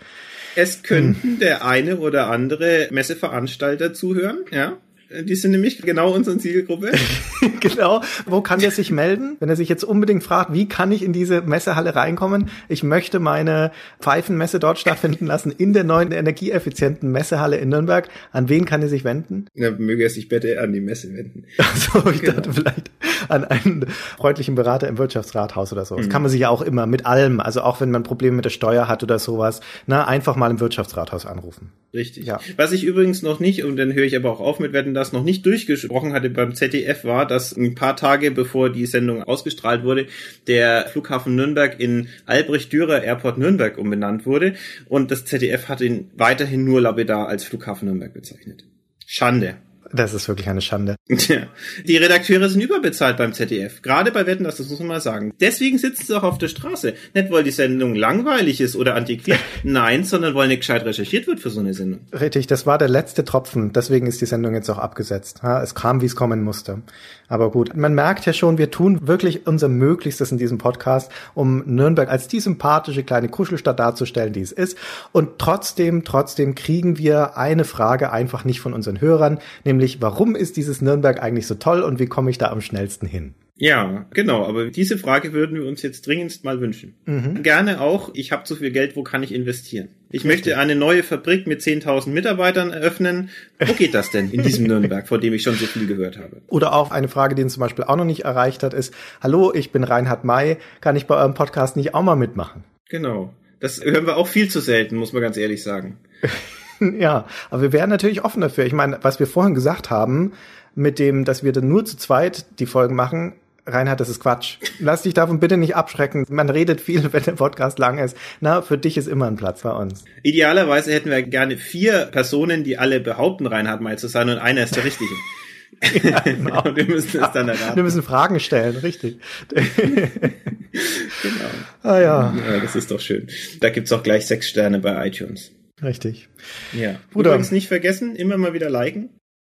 Es könnten hm. der eine oder andere Messeveranstalter zuhören, ja. Die sind nämlich genau unsere Zielgruppe. genau. Wo kann der sich melden? Wenn er sich jetzt unbedingt fragt, wie kann ich in diese Messehalle reinkommen? Ich möchte meine Pfeifenmesse dort stattfinden lassen, in der neuen energieeffizienten Messehalle in Nürnberg. An wen kann er sich wenden? Ja, möge er sich bitte an die Messe wenden. Achso, ich genau. dachte vielleicht an einen freundlichen Berater im Wirtschaftsrathaus oder so. Das mhm. kann man sich ja auch immer mit allem, also auch wenn man Probleme mit der Steuer hat oder sowas, na, einfach mal im Wirtschaftsrathaus anrufen. Richtig. Ja. Was ich übrigens noch nicht, und dann höre ich aber auch auf mit Wetten, das noch nicht durchgesprochen hatte beim ZDF, war, dass ein paar Tage bevor die Sendung ausgestrahlt wurde, der Flughafen Nürnberg in Albrecht Dürer Airport Nürnberg umbenannt wurde und das ZDF hat ihn weiterhin nur lapidar als Flughafen Nürnberg bezeichnet. Schande. Das ist wirklich eine Schande. Ja. Die Redakteure sind überbezahlt beim ZDF. Gerade bei Wetten, das muss man mal sagen. Deswegen sitzen sie auch auf der Straße. Nicht, weil die Sendung langweilig ist oder antiquiert. Nein, sondern weil nicht gescheit recherchiert wird für so eine Sendung. Richtig, das war der letzte Tropfen. Deswegen ist die Sendung jetzt auch abgesetzt. Es kam, wie es kommen musste. Aber gut, man merkt ja schon, wir tun wirklich unser Möglichstes in diesem Podcast, um Nürnberg als die sympathische kleine Kuschelstadt darzustellen, die es ist. Und trotzdem, trotzdem kriegen wir eine Frage einfach nicht von unseren Hörern, nämlich warum ist dieses Nürnberg eigentlich so toll und wie komme ich da am schnellsten hin? Ja, genau, aber diese Frage würden wir uns jetzt dringendst mal wünschen. Mhm. Gerne auch, ich habe zu viel Geld, wo kann ich investieren? Ich Richtig. möchte eine neue Fabrik mit 10.000 Mitarbeitern eröffnen. Wo geht das denn in diesem Nürnberg, vor dem ich schon so viel gehört habe? Oder auch eine Frage, die uns zum Beispiel auch noch nicht erreicht hat, ist, hallo, ich bin Reinhard May, kann ich bei eurem Podcast nicht auch mal mitmachen? Genau. Das hören wir auch viel zu selten, muss man ganz ehrlich sagen. ja, aber wir wären natürlich offen dafür. Ich meine, was wir vorhin gesagt haben, mit dem, dass wir dann nur zu zweit die Folgen machen, Reinhard, das ist Quatsch. Lass dich davon bitte nicht abschrecken. Man redet viel, wenn der Podcast lang ist. Na, für dich ist immer ein Platz bei uns. Idealerweise hätten wir gerne vier Personen, die alle behaupten, Reinhard mal zu sein und einer ist der Richtige. ja, genau. und wir müssen es dann erraten. Wir müssen Fragen stellen, richtig. genau. Ah ja. ja. Das ist doch schön. Da gibt's auch gleich sechs Sterne bei iTunes. Richtig. Ja. Bruder. Übrigens nicht vergessen, immer mal wieder liken.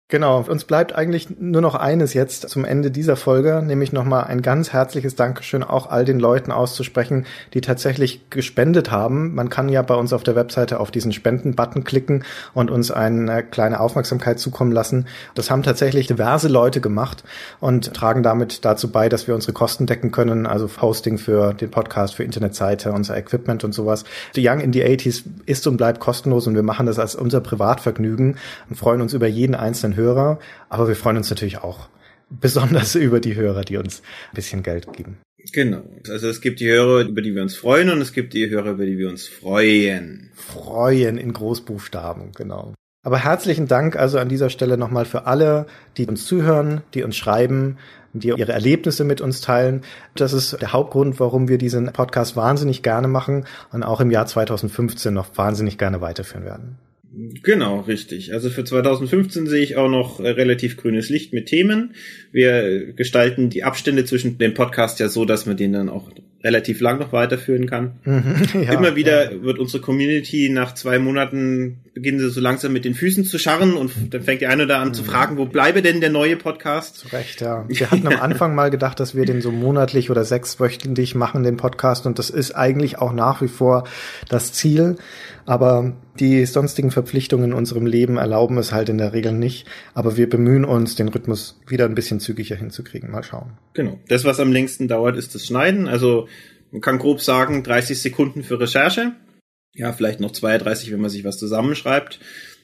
Genau, uns bleibt eigentlich nur noch eines jetzt zum Ende dieser Folge, nämlich nochmal ein ganz herzliches Dankeschön auch all den Leuten auszusprechen, die tatsächlich gespendet haben. Man kann ja bei uns auf der Webseite auf diesen Spenden-Button klicken und uns eine kleine Aufmerksamkeit zukommen lassen. Das haben tatsächlich diverse Leute gemacht und tragen damit dazu bei, dass wir unsere Kosten decken können, also Hosting für den Podcast, für Internetseite, unser Equipment und sowas. The Young in the 80s ist und bleibt kostenlos und wir machen das als unser Privatvergnügen und freuen uns über jeden einzelnen Hörer, aber wir freuen uns natürlich auch besonders über die Hörer, die uns ein bisschen Geld geben. Genau. Also es gibt die Hörer, über die wir uns freuen und es gibt die Hörer, über die wir uns freuen. Freuen in Großbuchstaben, genau. Aber herzlichen Dank also an dieser Stelle nochmal für alle, die uns zuhören, die uns schreiben, die ihre Erlebnisse mit uns teilen. Das ist der Hauptgrund, warum wir diesen Podcast wahnsinnig gerne machen und auch im Jahr 2015 noch wahnsinnig gerne weiterführen werden. Genau, richtig. Also für 2015 sehe ich auch noch äh, relativ grünes Licht mit Themen. Wir gestalten die Abstände zwischen dem Podcast ja so, dass man den dann auch relativ lang noch weiterführen kann. Mhm, ja, Immer wieder ja. wird unsere Community nach zwei Monaten beginnen sie so langsam mit den Füßen zu scharren und dann fängt die eine oder an mhm. zu fragen, wo bleibe denn der neue Podcast? Zu Recht, ja. Wir hatten am Anfang mal gedacht, dass wir den so monatlich oder sechswöchentlich machen, den Podcast und das ist eigentlich auch nach wie vor das Ziel. Aber die sonstigen Verpflichtungen in unserem Leben erlauben es halt in der Regel nicht. Aber wir bemühen uns, den Rhythmus wieder ein bisschen zügiger hinzukriegen. Mal schauen. Genau. Das, was am längsten dauert, ist das Schneiden. Also man kann grob sagen, 30 Sekunden für Recherche. Ja, vielleicht noch 32, wenn man sich was zusammenschreibt.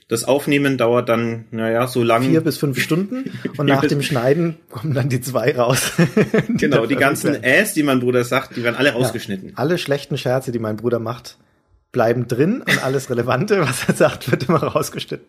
Das Aufnehmen dauert dann, naja, so lang. Vier bis fünf Stunden. Und nach dem Schneiden kommen dann die zwei raus. die genau, die ganzen Äs, die mein Bruder sagt, die werden alle rausgeschnitten. Ja, alle schlechten Scherze, die mein Bruder macht, bleiben drin und alles Relevante, was er sagt, wird immer rausgeschnitten.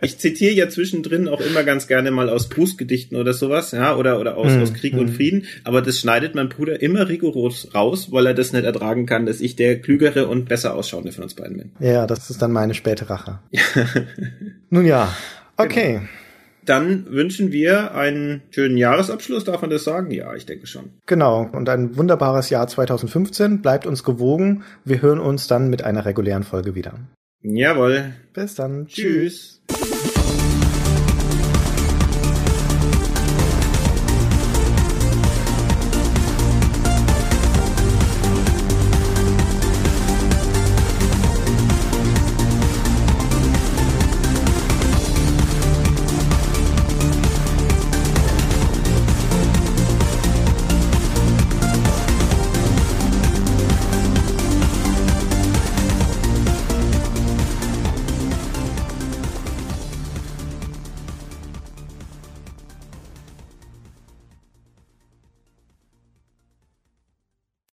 ich zitiere ja zwischendrin auch immer ganz gerne mal aus Brustgedichten oder sowas, ja, oder, oder aus, hm, aus Krieg hm. und Frieden, aber das schneidet mein Bruder immer rigoros raus, weil er das nicht ertragen kann, dass ich der klügere und besser ausschauende von uns beiden bin. Ja, das ist dann meine späte Rache. Nun ja, okay. Genau. Dann wünschen wir einen schönen Jahresabschluss, darf man das sagen? Ja, ich denke schon. Genau, und ein wunderbares Jahr 2015. Bleibt uns gewogen. Wir hören uns dann mit einer regulären Folge wieder. Jawohl. Bis dann. Tschüss. Tschüss.